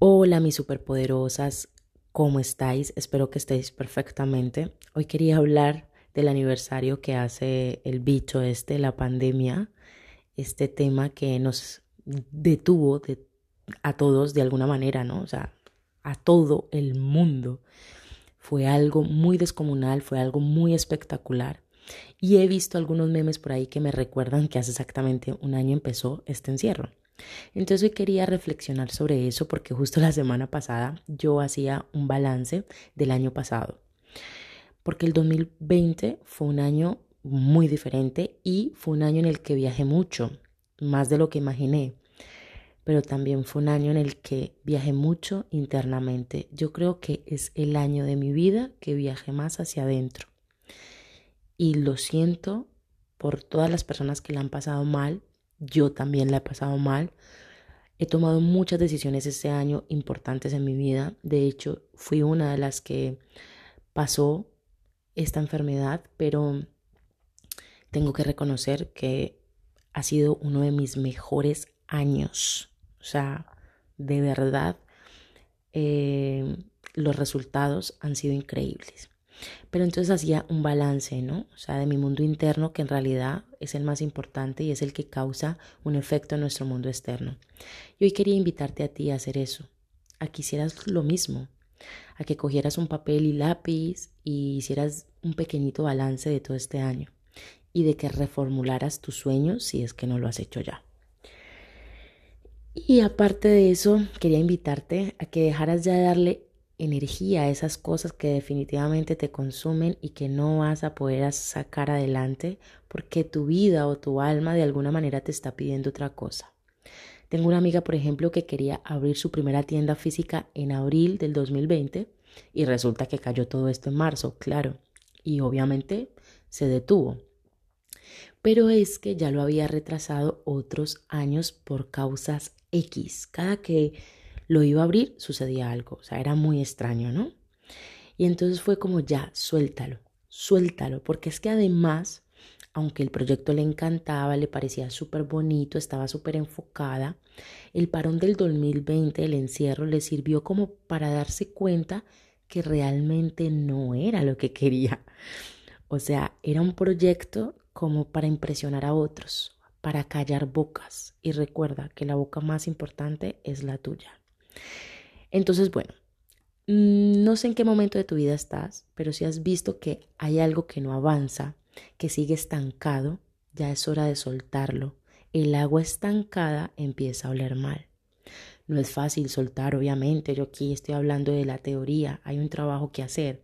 Hola mis superpoderosas, ¿cómo estáis? Espero que estéis perfectamente. Hoy quería hablar del aniversario que hace el bicho este, la pandemia, este tema que nos detuvo a todos de alguna manera, ¿no? O sea, a todo el mundo. Fue algo muy descomunal, fue algo muy espectacular. Y he visto algunos memes por ahí que me recuerdan que hace exactamente un año empezó este encierro. Entonces hoy quería reflexionar sobre eso porque justo la semana pasada yo hacía un balance del año pasado. Porque el 2020 fue un año muy diferente y fue un año en el que viajé mucho, más de lo que imaginé. Pero también fue un año en el que viajé mucho internamente. Yo creo que es el año de mi vida que viajé más hacia adentro. Y lo siento por todas las personas que la han pasado mal, yo también la he pasado mal. He tomado muchas decisiones este año importantes en mi vida. De hecho, fui una de las que pasó esta enfermedad, pero tengo que reconocer que ha sido uno de mis mejores años. O sea, de verdad, eh, los resultados han sido increíbles. Pero entonces hacía un balance, ¿no? O sea, de mi mundo interno, que en realidad es el más importante y es el que causa un efecto en nuestro mundo externo. Y hoy quería invitarte a ti a hacer eso, a que hicieras lo mismo, a que cogieras un papel y lápiz y hicieras un pequeñito balance de todo este año y de que reformularas tus sueños si es que no lo has hecho ya. Y aparte de eso, quería invitarte a que dejaras ya de darle energía, esas cosas que definitivamente te consumen y que no vas a poder sacar adelante porque tu vida o tu alma de alguna manera te está pidiendo otra cosa. Tengo una amiga, por ejemplo, que quería abrir su primera tienda física en abril del 2020 y resulta que cayó todo esto en marzo, claro, y obviamente se detuvo. Pero es que ya lo había retrasado otros años por causas X. Cada que lo iba a abrir, sucedía algo. O sea, era muy extraño, ¿no? Y entonces fue como ya, suéltalo, suéltalo, porque es que además, aunque el proyecto le encantaba, le parecía súper bonito, estaba súper enfocada, el parón del 2020, el encierro, le sirvió como para darse cuenta que realmente no era lo que quería. O sea, era un proyecto como para impresionar a otros, para callar bocas. Y recuerda que la boca más importante es la tuya. Entonces, bueno, mm, no sé en qué momento de tu vida estás, pero si has visto que hay algo que no avanza, que sigue estancado, ya es hora de soltarlo. El agua estancada empieza a oler mal. No es fácil soltar, obviamente, yo aquí estoy hablando de la teoría, hay un trabajo que hacer,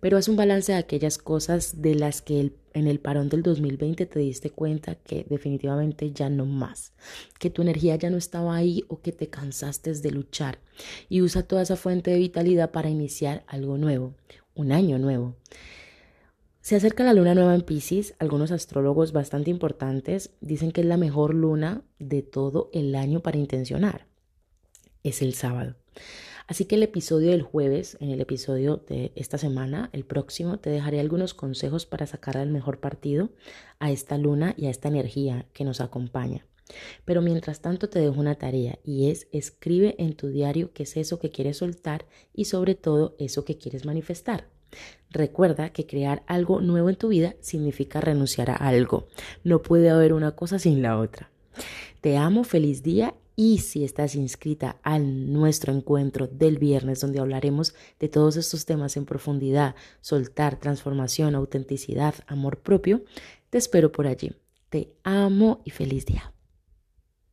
pero es un balance de aquellas cosas de las que en el parón del 2020 te diste cuenta que definitivamente ya no más, que tu energía ya no estaba ahí o que te cansaste de luchar y usa toda esa fuente de vitalidad para iniciar algo nuevo, un año nuevo. Se acerca la luna nueva en Pisces, algunos astrólogos bastante importantes dicen que es la mejor luna de todo el año para intencionar. Es el sábado. Así que el episodio del jueves, en el episodio de esta semana, el próximo, te dejaré algunos consejos para sacar el mejor partido a esta luna y a esta energía que nos acompaña. Pero mientras tanto te dejo una tarea y es escribe en tu diario qué es eso que quieres soltar y sobre todo eso que quieres manifestar. Recuerda que crear algo nuevo en tu vida significa renunciar a algo. No puede haber una cosa sin la otra. Te amo, feliz día y si estás inscrita a nuestro encuentro del viernes, donde hablaremos de todos estos temas en profundidad, soltar, transformación, autenticidad, amor propio, te espero por allí. Te amo y feliz día.